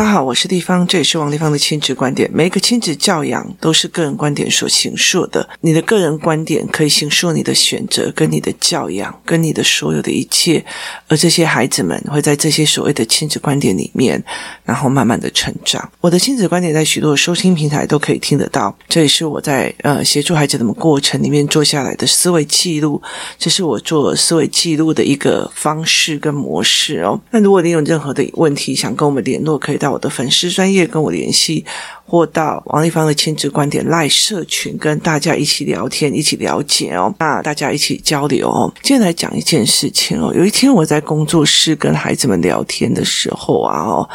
大家好，我是丽芳，这也是王丽芳的亲子观点。每一个亲子教养都是个人观点所形塑的，你的个人观点可以形塑你的选择、跟你的教养、跟你的所有的一切。而这些孩子们会在这些所谓的亲子观点里面，然后慢慢的成长。我的亲子观点在许多收听平台都可以听得到，这也是我在呃协助孩子的过程里面做下来的思维记录。这是我做思维记录的一个方式跟模式哦。那如果你有任何的问题想跟我们联络，可以。到我的粉丝专业跟我联系，或到王立芳的亲子观点赖社群跟大家一起聊天，一起了解哦。那大家一起交流哦。今天来讲一件事情哦。有一天我在工作室跟孩子们聊天的时候啊哦，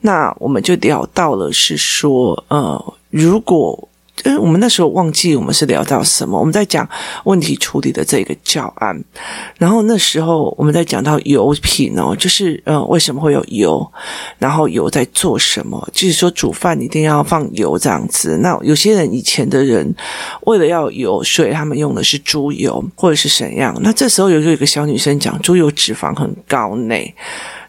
那我们就聊到了是说，呃，如果。因为我们那时候忘记我们是聊到什么，我们在讲问题处理的这个教案，然后那时候我们在讲到油品哦，就是呃为什么会有油，然后油在做什么，就是说煮饭一定要放油这样子。那有些人以前的人为了要油，所以他们用的是猪油或者是怎样。那这时候有一个小女生讲猪油脂肪很高呢。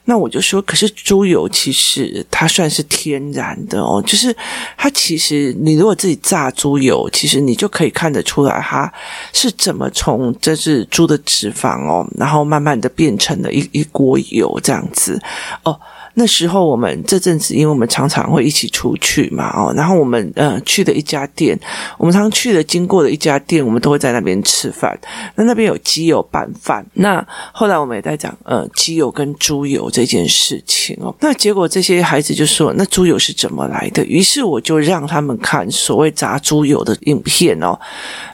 那我就说，可是猪油其实它算是天然的哦，就是它其实你如果自己榨猪油，其实你就可以看得出来它是怎么从这是猪的脂肪哦，然后慢慢的变成了一一锅油这样子哦。那时候我们这阵子，因为我们常常会一起出去嘛，哦，然后我们呃去的一家店，我们常去的经过的一家店，我们都会在那边吃饭。那那边有鸡油拌饭。那后来我们也在讲呃鸡油跟猪油这件事情哦。那结果这些孩子就说：“那猪油是怎么来的？”于是我就让他们看所谓炸猪油的影片哦。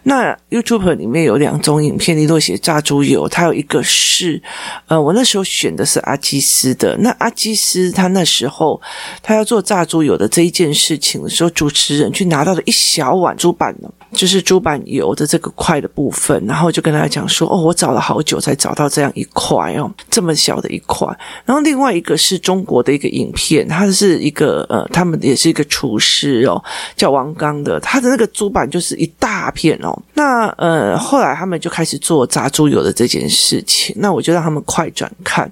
那 YouTube 里面有两种影片，你如果写炸猪油，它有一个是呃我那时候选的是阿基斯的，那阿基斯实。他那时候，他要做炸猪油的这一件事情的时候，主持人去拿到了一小碗猪板呢，就是猪板油的这个块的部分，然后就跟他讲说：“哦，我找了好久才找到这样一块哦，这么小的一块。”然后另外一个是中国的一个影片，他是一个呃，他们也是一个厨师哦，叫王刚的，他的那个猪板就是一大片哦。那呃，后来他们就开始做炸猪油的这件事情，那我就让他们快转看，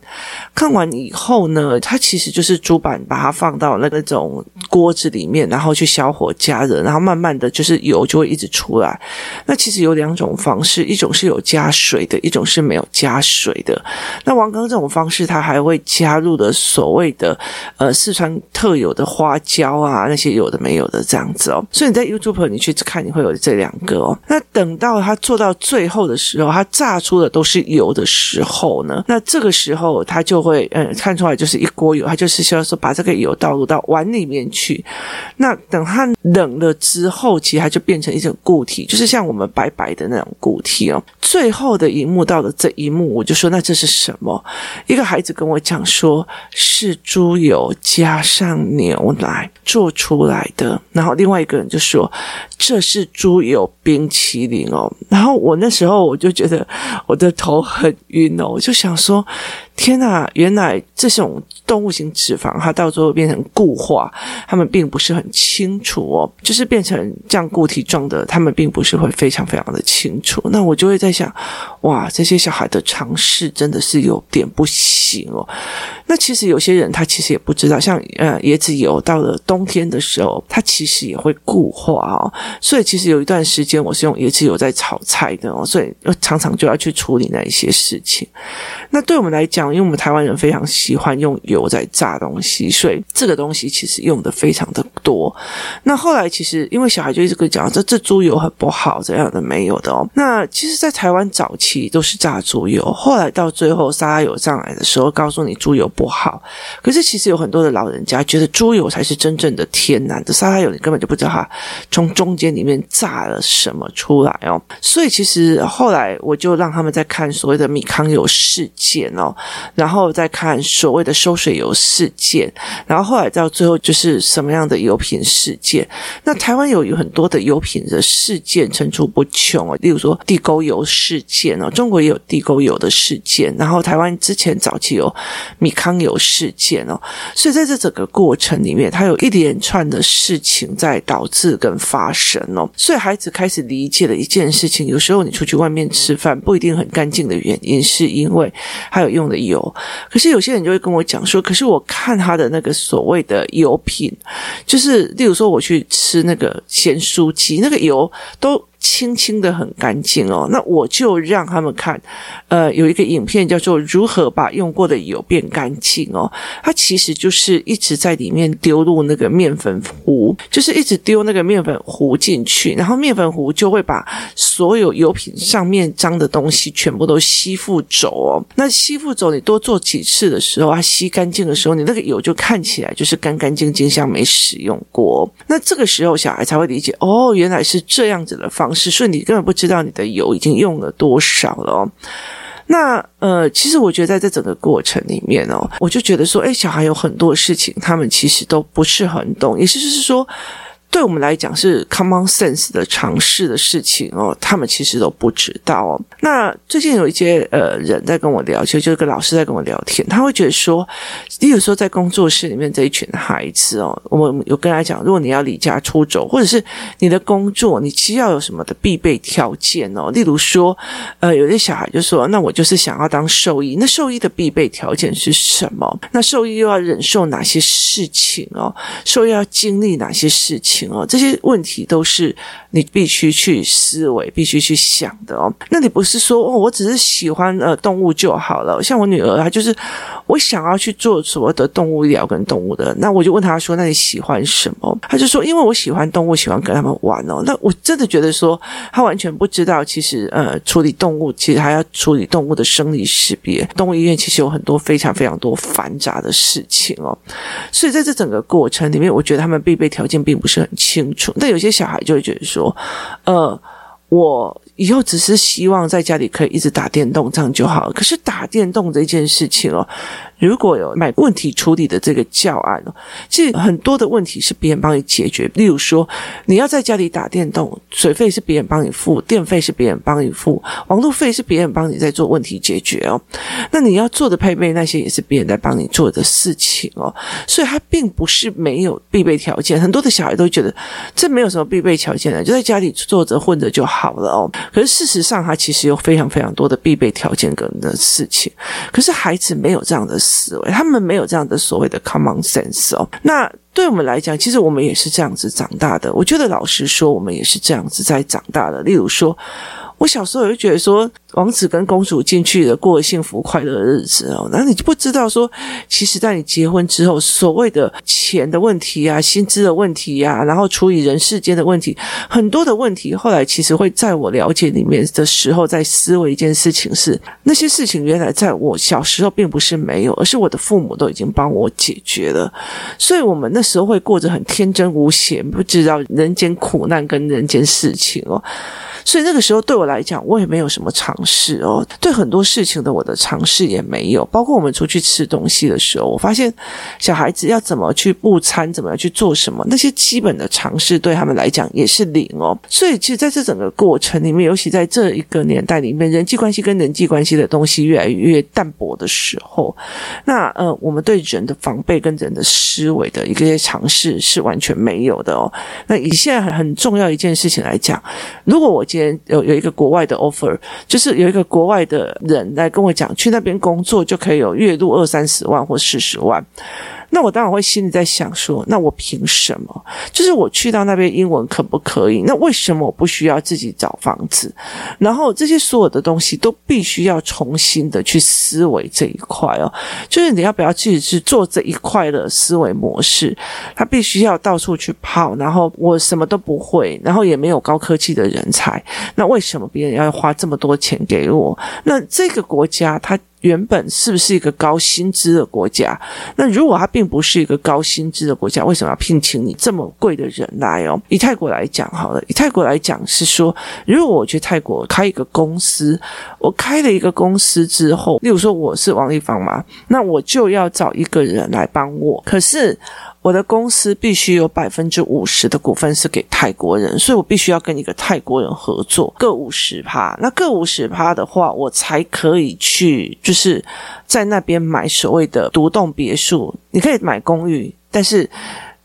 看完以后呢，他。其其实就是猪板，把它放到那个种锅子里面，然后去小火加热，然后慢慢的就是油就会一直出来。那其实有两种方式，一种是有加水的，一种是没有加水的。那王刚这种方式，他还会加入的所谓的呃四川特有的花椒啊，那些有的没有的这样子哦。所以你在 YouTube 你去看，你会有这两个哦。那等到他做到最后的时候，他炸出的都是油的时候呢，那这个时候他就会嗯看出来就是一锅。油，它就是需要说把这个油倒入到碗里面去。那等它冷了之后，其实它就变成一种固体，就是像我们白白的那种固体哦。最后的一幕到了这一幕，我就说那这是什么？一个孩子跟我讲说是猪油加上牛奶做出来的。然后另外一个人就说这是猪油冰淇淋哦。然后我那时候我就觉得我的头很晕哦，我就想说。天呐，原来这种动物性脂肪，它到最后变成固化，他们并不是很清楚哦，就是变成这样固体状的，他们并不是会非常非常的清楚。那我就会在想，哇，这些小孩的尝试真的是有点不行哦。那其实有些人他其实也不知道，像呃椰子油到了冬天的时候，它其实也会固化哦。所以其实有一段时间我是用椰子油在炒菜的哦，所以常常就要去处理那一些事情。那对我们来讲，因为我们台湾人非常喜欢用油在炸东西，所以这个东西其实用的非常的多。那后来其实因为小孩就一直跟讲，这这猪油很不好，这样的没有的哦。那其实，在台湾早期都是炸猪油，后来到最后沙拉油上来的时候，告诉你猪油不好。可是其实有很多的老人家觉得猪油才是真正的天然的沙拉油，你根本就不知道它从中间里面炸了什么出来哦。所以其实后来我就让他们在看所谓的米糠油事件哦。然后再看所谓的收水油事件，然后后来到最后就是什么样的油品事件。那台湾有有很多的油品的事件层出不穷哦，例如说地沟油事件哦，中国也有地沟油的事件，然后台湾之前早期有米糠油事件哦，所以在这整个过程里面，它有一连串的事情在导致跟发生哦，所以孩子开始理解了一件事情：有时候你出去外面吃饭不一定很干净的原因，是因为还有用的。油。可是有些人就会跟我讲说，可是我看他的那个所谓的油品，就是例如说我去吃那个咸酥鸡，那个油都。清清的很干净哦，那我就让他们看，呃，有一个影片叫做“如何把用过的油变干净”哦，它其实就是一直在里面丢入那个面粉糊，就是一直丢那个面粉糊进去，然后面粉糊就会把所有油品上面脏的东西全部都吸附走哦。那吸附走，你多做几次的时候，它吸干净的时候，你那个油就看起来就是干干净净，像没使用过。那这个时候小孩才会理解，哦，原来是这样子的方是，所以你根本不知道你的油已经用了多少了。那呃，其实我觉得在这整个过程里面哦，我就觉得说，哎，小孩有很多事情，他们其实都不是很懂，也就是说。对我们来讲是 common sense 的尝试的事情哦，他们其实都不知道哦。那最近有一些呃人在跟我聊，其实就是个老师在跟我聊天，他会觉得说，例如说在工作室里面这一群孩子哦，我们有跟他讲，如果你要离家出走，或者是你的工作，你需要有什么的必备条件哦？例如说，呃，有些小孩就说，那我就是想要当兽医，那兽医的必备条件是什么？那兽医又要忍受哪些事情哦？兽医要经历哪些事情？哦，这些问题都是你必须去思维、必须去想的哦。那你不是说哦，我只是喜欢呃动物就好了。像我女儿，她就是我想要去做所谓的动物医疗跟动物的。那我就问他说：“那你喜欢什么？”他就说：“因为我喜欢动物，喜欢跟他们玩哦。”那我真的觉得说，他完全不知道，其实呃，处理动物其实还要处理动物的生理识别。动物医院其实有很多非常非常多繁杂的事情哦。所以在这整个过程里面，我觉得他们必备条件并不是很清楚，但有些小孩就会觉得说，呃，我。以后只是希望在家里可以一直打电动，这样就好了。可是打电动这件事情哦，如果有买问题处理的这个教案哦，其实很多的问题是别人帮你解决。例如说，你要在家里打电动，水费是别人帮你付，电费是别人帮你付，网络费是别人帮你在做问题解决哦。那你要做的配备那些也是别人在帮你做的事情哦。所以它并不是没有必备条件。很多的小孩都觉得这没有什么必备条件的，就在家里坐着混着就好了哦。可是事实上，他其实有非常非常多的必备条件跟的事情。可是孩子没有这样的思维，他们没有这样的所谓的 common sense 哦。那对我们来讲，其实我们也是这样子长大的。我觉得老实说，我们也是这样子在长大的。例如说。我小时候我就觉得说，王子跟公主进去了，过幸福快乐的日子哦。那你就不知道说，其实，在你结婚之后，所谓的钱的问题啊、薪资的问题啊，然后处理人世间的问题，很多的问题，后来其实会在我了解里面的时候，在思维一件事情是，那些事情原来在我小时候并不是没有，而是我的父母都已经帮我解决了。所以，我们那时候会过着很天真无邪，不知道人间苦难跟人间事情哦。所以那个时候对我来讲，我也没有什么常识哦，对很多事情的我的尝试也没有。包括我们出去吃东西的时候，我发现小孩子要怎么去布餐，怎么样去做什么，那些基本的尝试对他们来讲也是零哦。所以其实在这整个过程里面，尤其在这一个年代里面，人际关系跟人际关系的东西越来越淡薄的时候，那呃，我们对人的防备跟人的思维的一个些尝试是完全没有的哦。那以现在很很重要一件事情来讲，如果我今天有有一个国外的 offer，就是有一个国外的人来跟我讲，去那边工作就可以有月入二三十万或四十万。那我当然会心里在想说，那我凭什么？就是我去到那边英文可不可以？那为什么我不需要自己找房子？然后这些所有的东西都必须要重新的去思维这一块哦。就是你要不要自己去做这一块的思维模式？他必须要到处去跑，然后我什么都不会，然后也没有高科技的人才。那为什么别人要花这么多钱给我？那这个国家它。原本是不是一个高薪资的国家？那如果它并不是一个高薪资的国家，为什么要聘请你这么贵的人来哦？以泰国来讲好了，以泰国来讲是说，如果我去泰国开一个公司，我开了一个公司之后，例如说我是王立芳嘛，那我就要找一个人来帮我，可是。我的公司必须有百分之五十的股份是给泰国人，所以我必须要跟一个泰国人合作，各五十趴。那各五十趴的话，我才可以去，就是在那边买所谓的独栋别墅。你可以买公寓，但是。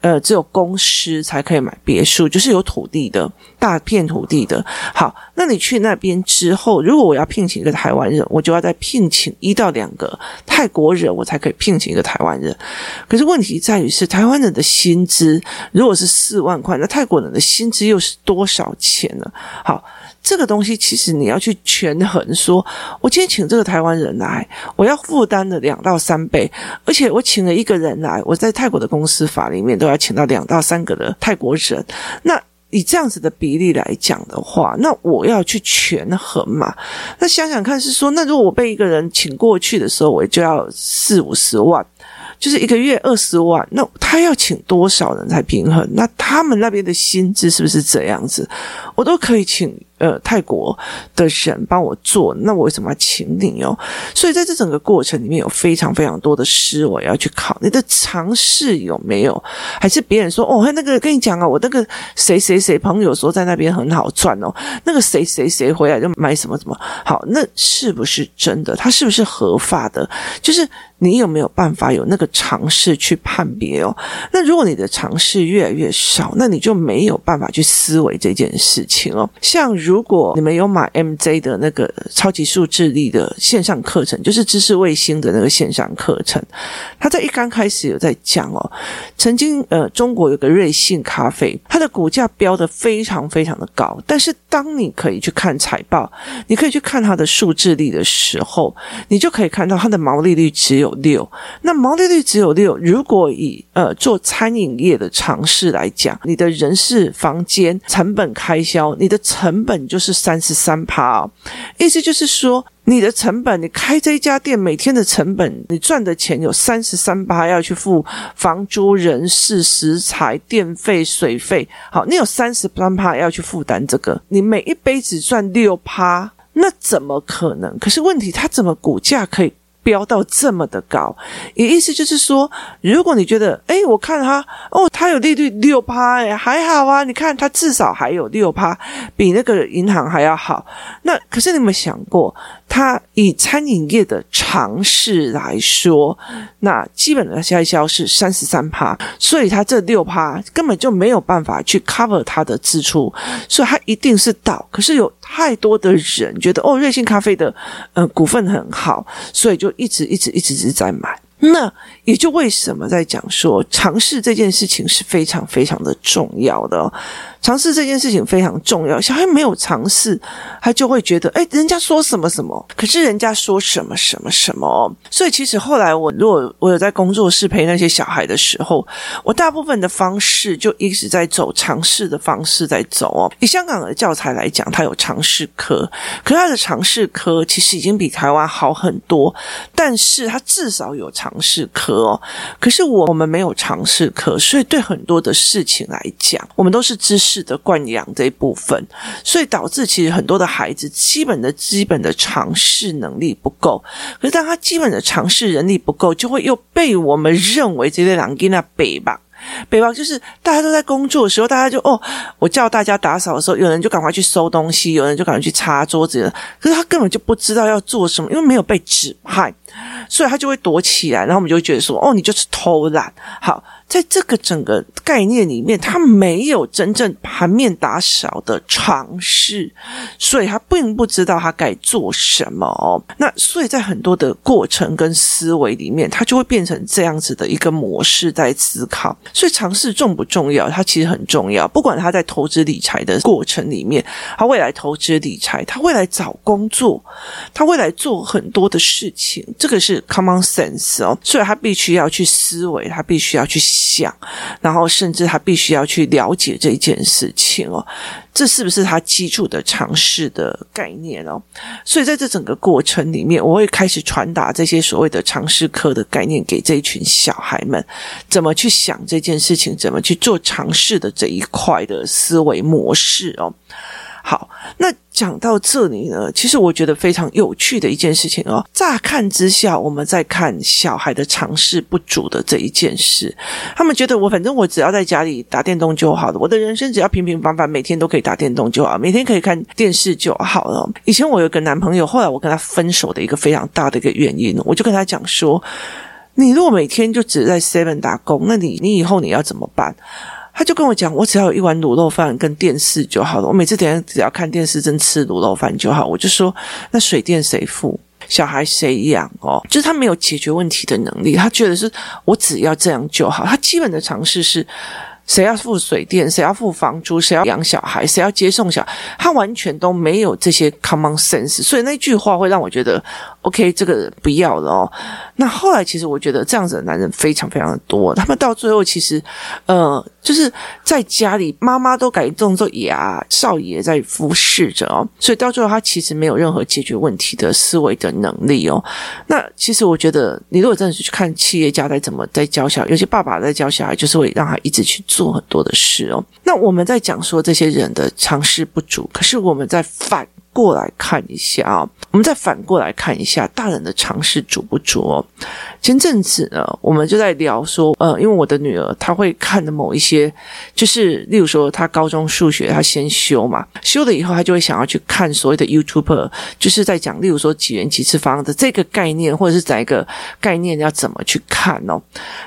呃，只有公司才可以买别墅，就是有土地的大片土地的。好，那你去那边之后，如果我要聘请一个台湾人，我就要再聘请一到两个泰国人，我才可以聘请一个台湾人。可是问题在于是，台湾人的薪资如果是四万块，那泰国人的薪资又是多少钱呢？好。这个东西其实你要去权衡说，我今天请这个台湾人来，我要负担的两到三倍，而且我请了一个人来，我在泰国的公司法里面都要请到两到三个的泰国人。那以这样子的比例来讲的话，那我要去权衡嘛？那想想看，是说，那如果我被一个人请过去的时候，我就要四五十万。就是一个月二十万，那他要请多少人才平衡？那他们那边的薪资是不是这样子？我都可以请呃泰国的人帮我做，那我为什么要请你哦？所以在这整个过程里面有非常非常多的思维要去考，你的尝试有没有？还是别人说哦，那个跟你讲啊，我那个谁谁谁朋友说在那边很好赚哦，那个谁谁谁回来就买什么什么好，那是不是真的？他是不是合法的？就是。你有没有办法有那个尝试去判别哦？那如果你的尝试越来越少，那你就没有办法去思维这件事情哦。像如果你们有买 MJ 的那个超级数字力的线上课程，就是知识卫星的那个线上课程，他在一刚开始有在讲哦，曾经呃中国有个瑞幸咖啡，它的股价飙得非常非常的高，但是当你可以去看财报，你可以去看它的数字力的时候，你就可以看到它的毛利率只有。六，那毛利率只有六。如果以呃做餐饮业的尝试来讲，你的人事、房间、成本开销，你的成本就是三十三趴。意思就是说，你的成本，你开这一家店每天的成本，你赚的钱有三十三趴要去付房租、人事、食材、电费、水费。好，你有三十三趴要去负担这个，你每一杯只赚六趴，那怎么可能？可是问题，它怎么股价可以？飙到这么的高，也意思就是说，如果你觉得，诶，我看他，哦，他有利率六趴，诶，还好啊，你看他至少还有六趴，比那个银行还要好。那可是你有没有想过？它以餐饮业的常识来说，那基本的开销是三十三趴，所以它这六趴根本就没有办法去 cover 它的支出，所以它一定是倒。可是有太多的人觉得哦，瑞幸咖啡的呃股份很好，所以就一直一直一直一直在买。那也就为什么在讲说尝试这件事情是非常非常的重要的。尝试这件事情非常重要，小孩没有尝试，他就会觉得，哎，人家说什么什么，可是人家说什么什么什么。所以其实后来我如果我有在工作室陪那些小孩的时候，我大部分的方式就一直在走尝试的方式在走哦。以香港的教材来讲，它有尝试科，可是它的尝试科其实已经比台湾好很多，但是它至少有尝试科哦。可是我们没有尝试科，所以对很多的事情来讲，我们都是知识。式的惯养这一部分，所以导致其实很多的孩子基本的基本的尝试能力不够。可是当他基本的尝试能力不够，就会又被我们认为这类人给那北吧。北方就是大家都在工作的时候，大家就哦，我叫大家打扫的时候，有人就赶快去收东西，有人就赶快去擦桌子。可是他根本就不知道要做什么，因为没有被指派，所以他就会躲起来。然后我们就会觉得说，哦，你就是偷懒。好。在这个整个概念里面，他没有真正盘面打扫的尝试，所以他并不知道他该做什么哦。那所以在很多的过程跟思维里面，他就会变成这样子的一个模式在思考。所以尝试重不重要？它其实很重要。不管他在投资理财的过程里面，他未来投资理财，他未来找工作，他未来做很多的事情，这个是 common sense 哦。所以他必须要去思维，他必须要去。想，然后甚至他必须要去了解这件事情哦，这是不是他基础的尝试的概念哦？所以在这整个过程里面，我会开始传达这些所谓的尝试课的概念给这一群小孩们，怎么去想这件事情，怎么去做尝试的这一块的思维模式哦。好，那讲到这里呢，其实我觉得非常有趣的一件事情哦。乍看之下，我们在看小孩的常识不足的这一件事，他们觉得我反正我只要在家里打电动就好了，我的人生只要平平凡凡，每天都可以打电动就好，每天可以看电视就好了。以前我有个男朋友，后来我跟他分手的一个非常大的一个原因，我就跟他讲说：你如果每天就只在 Seven 打工，那你你以后你要怎么办？他就跟我讲，我只要有一碗卤肉饭跟电视就好了。我每次等下只要看电视，真吃卤肉饭就好。我就说，那水电谁付？小孩谁养？哦，就是他没有解决问题的能力。他觉得是我只要这样就好。他基本的尝试是。谁要付水电？谁要付房租？谁要养小孩？谁要接送小？他完全都没有这些 common sense，所以那句话会让我觉得，OK，这个不要了哦。那后来其实我觉得这样子的男人非常非常的多，他们到最后其实，呃，就是在家里妈妈都改动作呀，少爷在服侍着哦，所以到最后他其实没有任何解决问题的思维的能力哦。那其实我觉得，你如果真的是去看企业家在怎么在教小孩，有些爸爸在教小孩，就是会让他一直去做。做很多的事哦，那我们在讲说这些人的常识不足，可是我们在反过来看一下啊、我们再反过来看一下大人的尝试足不足哦。前阵子呢，我们就在聊说，呃，因为我的女儿她会看的某一些，就是例如说，她高中数学她先修嘛，修了以后她就会想要去看所谓的 YouTuber，就是在讲，例如说几元几次方的这个概念，或者是哪一个概念要怎么去看哦，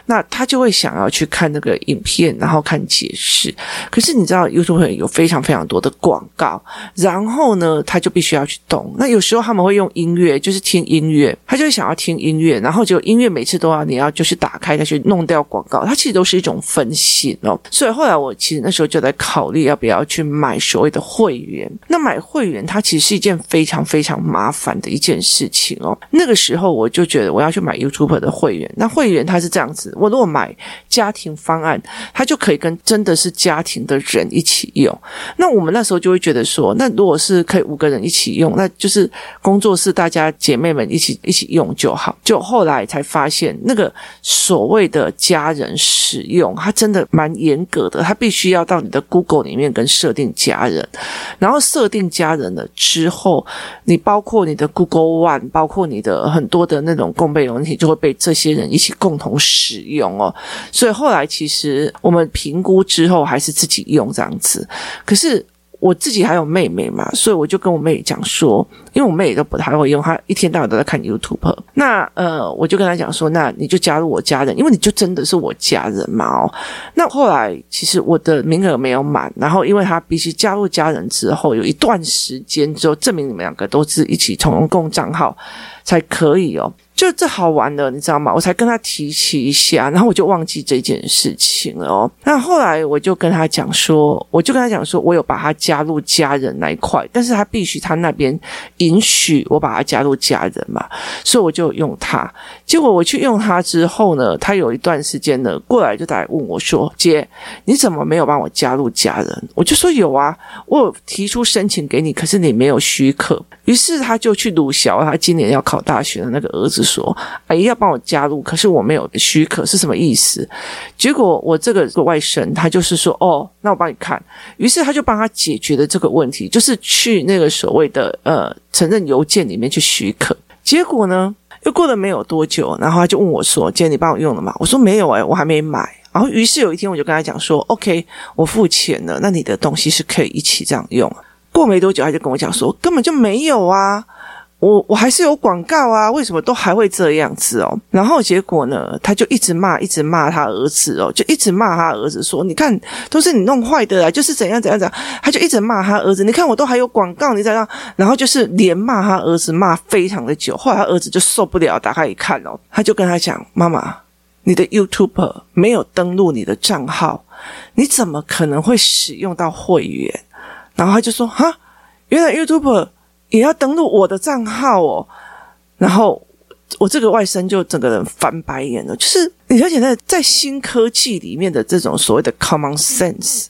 那她就会想要去看那个影片，然后看解释。可是你知道 YouTuber 有非常非常多的广告，然后呢，她就必须要去动。那有时候他们会用音乐，就是听音乐，他就会想要听音乐，然后就音乐。每次都要你要就是打开再去弄掉广告，它其实都是一种分心哦。所以后来我其实那时候就在考虑要不要去买所谓的会员。那买会员它其实是一件非常非常麻烦的一件事情哦。那个时候我就觉得我要去买 YouTube 的会员。那会员它是这样子，我如果买家庭方案，它就可以跟真的是家庭的人一起用。那我们那时候就会觉得说，那如果是可以五个人一起用，那就是工作室大家姐妹们一起一起用就好。就后来才。发现那个所谓的家人使用，它真的蛮严格的，它必须要到你的 Google 里面跟设定家人，然后设定家人了之后，你包括你的 Google One，包括你的很多的那种共备软体，就会被这些人一起共同使用哦。所以后来其实我们评估之后，还是自己用这样子。可是。我自己还有妹妹嘛，所以我就跟我妹讲说，因为我妹妹都不太会用，她一天到晚都在看 YouTube。那呃，我就跟她讲说，那你就加入我家人，因为你就真的是我家人嘛哦。那后来其实我的名额没有满，然后因为她必须加入家人之后，有一段时间之后证明你们两个都是一起同共账号才可以哦。就这好玩的，你知道吗？我才跟他提起一下，然后我就忘记这件事情了哦。那后来我就跟他讲说，我就跟他讲说，我有把他加入家人那一块，但是他必须他那边允许我把他加入家人嘛，所以我就用他。结果我去用他之后呢，他有一段时间呢过来就来问我说：“姐，你怎么没有帮我加入家人？”我就说：“有啊，我有提出申请给你，可是你没有许可。”于是他就去鲁小他今年要考考大学的那个儿子。说：“阿姨要帮我加入，可是我没有许可，是什么意思？”结果我这个外甥他就是说：“哦，那我帮你看。”于是他就帮他解决了这个问题，就是去那个所谓的呃承认邮件里面去许可。结果呢，又过了没有多久，然后他就问我说：“今天你帮我用了吗？”我说：“没有哎，我还没买。”然后于是有一天我就跟他讲说：“OK，我付钱了，那你的东西是可以一起这样用。”过没多久，他就跟我讲说：“根本就没有啊。”我我还是有广告啊，为什么都还会这样子哦？然后结果呢，他就一直骂，一直骂他儿子哦，就一直骂他儿子说：“你看，都是你弄坏的啊，就是怎样怎样怎样。”他就一直骂他儿子：“你看，我都还有广告，你怎样？”然后就是连骂他儿子，骂非常的久。后来他儿子就受不了，打开一看哦，他就跟他讲：“妈妈，你的 YouTube 没有登录你的账号，你怎么可能会使用到会员？”然后他就说：“哈，原来 YouTube。”也要登录我的账号哦，然后我这个外甥就整个人翻白眼了。就是你了解在在新科技里面的这种所谓的 common sense，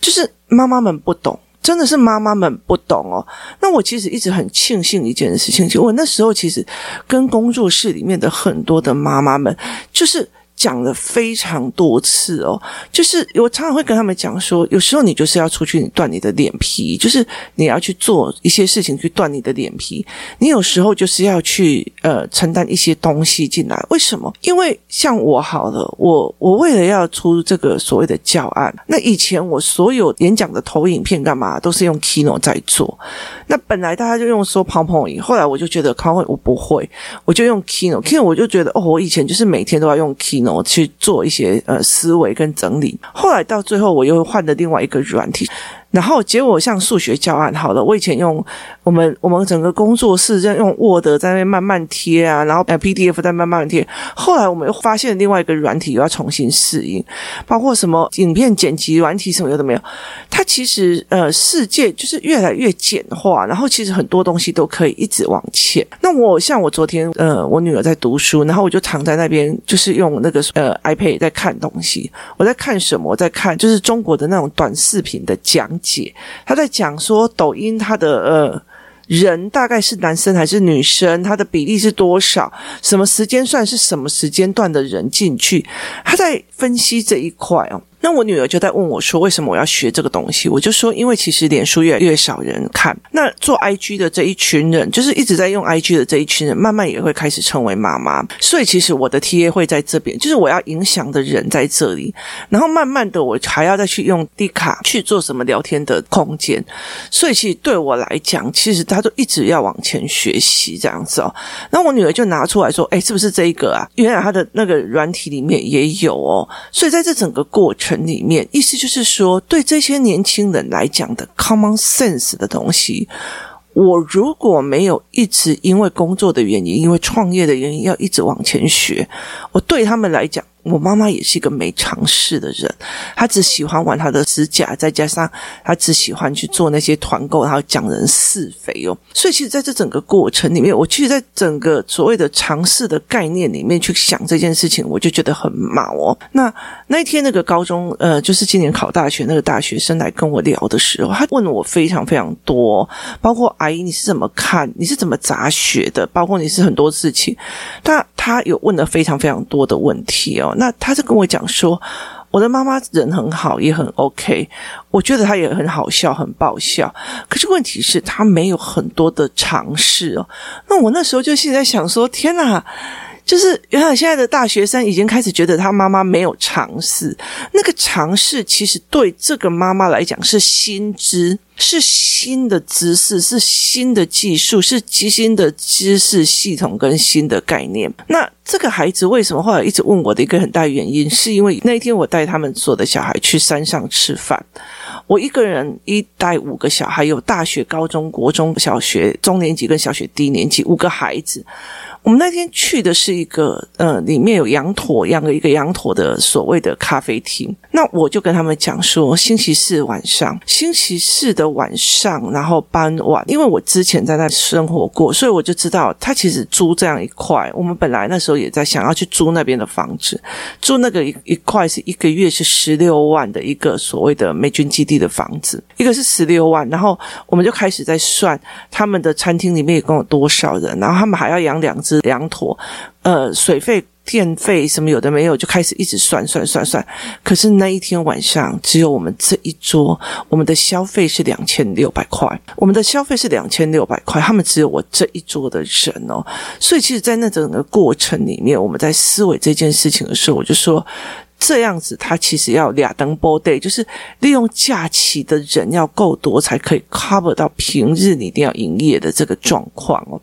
就是妈妈们不懂，真的是妈妈们不懂哦。那我其实一直很庆幸一件事情，就我那时候其实跟工作室里面的很多的妈妈们，就是。讲了非常多次哦，就是我常常会跟他们讲说，有时候你就是要出去，断你的脸皮，就是你要去做一些事情去断你的脸皮。你有时候就是要去呃承担一些东西进来。为什么？因为像我好了，我我为了要出这个所谓的教案，那以前我所有演讲的投影片干嘛都是用 Keynote 在做。那本来大家就用说 p o p o 后来我就觉得 p o p o 我不会，我就用 Keynote。Keynote 我就觉得哦，我以前就是每天都要用 Keynote。我去做一些呃思维跟整理。后来到最后，我又换了另外一个软体。然后结果像数学教案，好了，我以前用我们我们整个工作室在用 Word 在那边慢慢贴啊，然后 PDF 在慢慢贴。后来我们又发现另外一个软体又要重新适应，包括什么影片剪辑软体什么有的没有。它其实呃世界就是越来越简化，然后其实很多东西都可以一直往前。那我像我昨天呃我女儿在读书，然后我就躺在那边就是用那个呃 iPad 在看东西。我在看什么？我在看就是中国的那种短视频的讲。解，他在讲说抖音他的呃人大概是男生还是女生，他的比例是多少？什么时间算是什么时间段的人进去？他在分析这一块哦。那我女儿就在问我说：“为什么我要学这个东西？”我就说：“因为其实脸书越来越少人看，那做 IG 的这一群人，就是一直在用 IG 的这一群人，慢慢也会开始成为妈妈。所以其实我的 TA 会在这边，就是我要影响的人在这里。然后慢慢的，我还要再去用 D 卡去做什么聊天的空间。所以其实对我来讲，其实他都一直要往前学习这样子哦。那我女儿就拿出来说：“哎，是不是这一个啊？原来他的那个软体里面也有哦。”所以在这整个过程。里面意思就是说，对这些年轻人来讲的 common sense 的东西，我如果没有一直因为工作的原因，因为创业的原因要一直往前学，我对他们来讲。我妈妈也是一个没尝试的人，她只喜欢玩她的指甲，再加上她只喜欢去做那些团购，然后讲人是非哦。所以，其实在这整个过程里面，我其实，在整个所谓的尝试的概念里面去想这件事情，我就觉得很毛哦。那那一天，那个高中呃，就是今年考大学那个大学生来跟我聊的时候，他问了我非常非常多，包括阿姨你是怎么看，你是怎么杂学的，包括你是很多事情，他他有问了非常非常多的问题哦。那他就跟我讲说，我的妈妈人很好，也很 OK，我觉得她也很好笑，很爆笑。可是问题是，她没有很多的尝试哦。那我那时候就现在想说，天哪！就是原来现在的大学生已经开始觉得他妈妈没有尝试，那个尝试其实对这个妈妈来讲是新知，是新的知识，是新的技术，是极新的知识系统跟新的概念。那这个孩子为什么后来一直问我的一个很大原因，是因为那一天我带他们所有的小孩去山上吃饭，我一个人一带五个小孩，有大学、高中、国中小学中年级跟小学低年级五个孩子。我们那天去的是一个，呃，里面有羊驼养的一个羊驼的所谓的咖啡厅。那我就跟他们讲说，星期四晚上，星期四的晚上，然后傍晚，因为我之前在那生活过，所以我就知道他其实租这样一块。我们本来那时候也在想要去租那边的房子，租那个一一块是一个月是十六万的一个所谓的美军基地的房子，一个是十六万。然后我们就开始在算他们的餐厅里面一共有多少人，然后他们还要养两只两坨，呃，水费。电费什么有的没有，就开始一直算算算算。可是那一天晚上，只有我们这一桌，我们的消费是两千六百块。我们的消费是两千六百块，他们只有我这一桌的人哦。所以，其实，在那整个过程里面，我们在思维这件事情的时候，我就说。这样子，他其实要俩登波 day，就是利用假期的人要够多，才可以 cover 到平日你一定要营业的这个状况哦。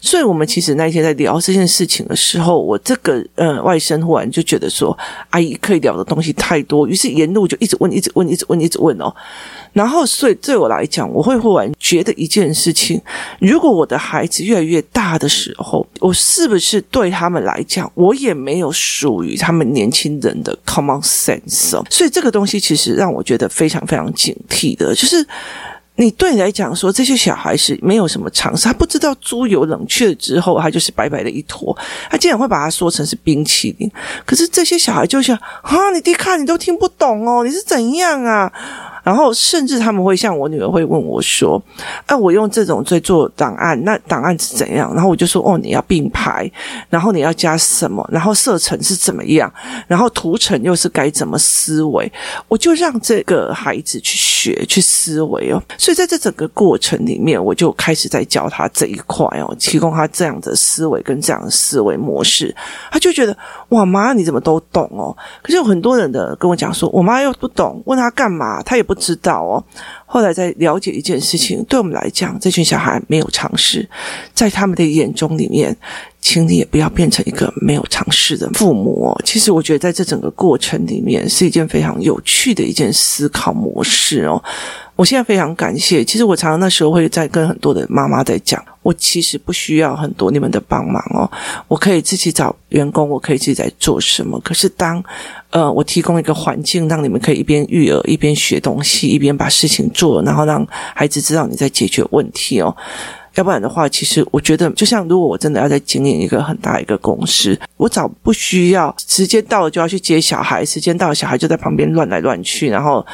所以，我们其实那天在聊这件事情的时候，我这个呃外甥忽然就觉得说，阿姨可以聊的东西太多，于是沿路就一直问，一直问，一直问，一直问哦。然后，所以对我来讲，我会忽然觉得一件事情：如果我的孩子越来越大的时候，我是不是对他们来讲，我也没有属于他们年轻人的 common sense？所以这个东西其实让我觉得非常非常警惕的，就是你对你来讲说，这些小孩是没有什么常识，他不知道猪油冷却之后，它就是白白的一坨，他竟然会把它说成是冰淇淋。可是这些小孩就想啊，你弟看你都听不懂哦，你是怎样啊？然后，甚至他们会像我女儿会问我说：“啊，我用这种在做档案，那档案是怎样？”然后我就说：“哦，你要并排，然后你要加什么？然后色层是怎么样？然后图层又是该怎么思维？”我就让这个孩子去学去思维哦。所以在这整个过程里面，我就开始在教他这一块哦，提供他这样的思维跟这样的思维模式。他就觉得哇，妈，你怎么都懂哦？可是有很多人的跟我讲说，我妈又不懂，问她干嘛，她也不知道哦。后来在了解一件事情，对我们来讲，这群小孩没有常识，在他们的眼中里面。请你也不要变成一个没有常识的父母哦。其实我觉得在这整个过程里面是一件非常有趣的一件思考模式哦。我现在非常感谢，其实我常常那时候会在跟很多的妈妈在讲，我其实不需要很多你们的帮忙哦，我可以自己找员工，我可以自己在做什么。可是当呃我提供一个环境，让你们可以一边育儿一边学东西，一边把事情做，然后让孩子知道你在解决问题哦。要不然的话，其实我觉得，就像如果我真的要在经营一个很大一个公司，我早不需要时间到了就要去接小孩，时间到了小孩就在旁边乱来乱去，然后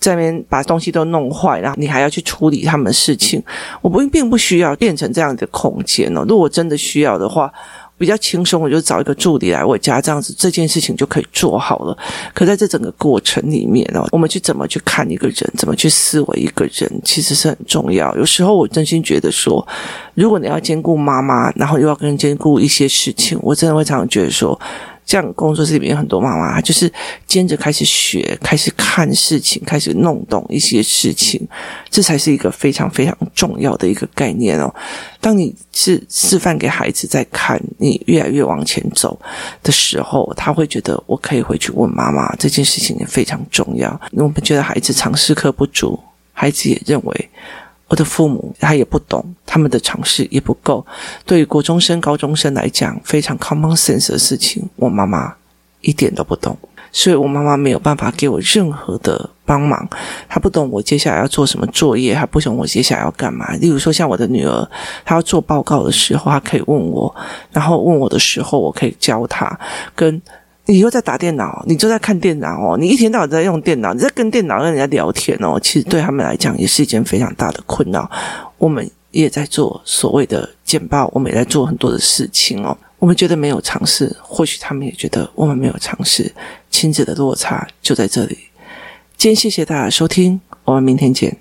在那边把东西都弄坏，然后你还要去处理他们的事情，我不并不需要变成这样的空间哦。如果真的需要的话。比较轻松，我就找一个助理来我家，这样子这件事情就可以做好了。可在这整个过程里面哦，我们去怎么去看一个人，怎么去思维一个人，其实是很重要。有时候我真心觉得说，如果你要兼顾妈妈，然后又要跟兼顾一些事情，我真的会常常觉得说。像工作室里面很多妈妈，就是兼着开始学，开始看事情，开始弄懂一些事情，这才是一个非常非常重要的一个概念哦。当你是示范给孩子在看，你越来越往前走的时候，他会觉得我可以回去问妈妈，这件事情也非常重要。我们觉得孩子常识课不足，孩子也认为。我的父母他也不懂，他们的常识也不够。对于国中生、高中生来讲，非常 common sense 的事情，我妈妈一点都不懂，所以我妈妈没有办法给我任何的帮忙。她不懂我接下来要做什么作业，她不懂我接下来要干嘛。例如说，像我的女儿，她要做报告的时候，她可以问我，然后问我的时候，我可以教她跟。你又在打电脑，你就在看电脑哦，你一天到晚在用电脑，你在跟电脑跟人家聊天哦，其实对他们来讲也是一件非常大的困扰。我们也在做所谓的简报，我们也在做很多的事情哦。我们觉得没有尝试，或许他们也觉得我们没有尝试，亲子的落差就在这里。今天谢谢大家收听，我们明天见。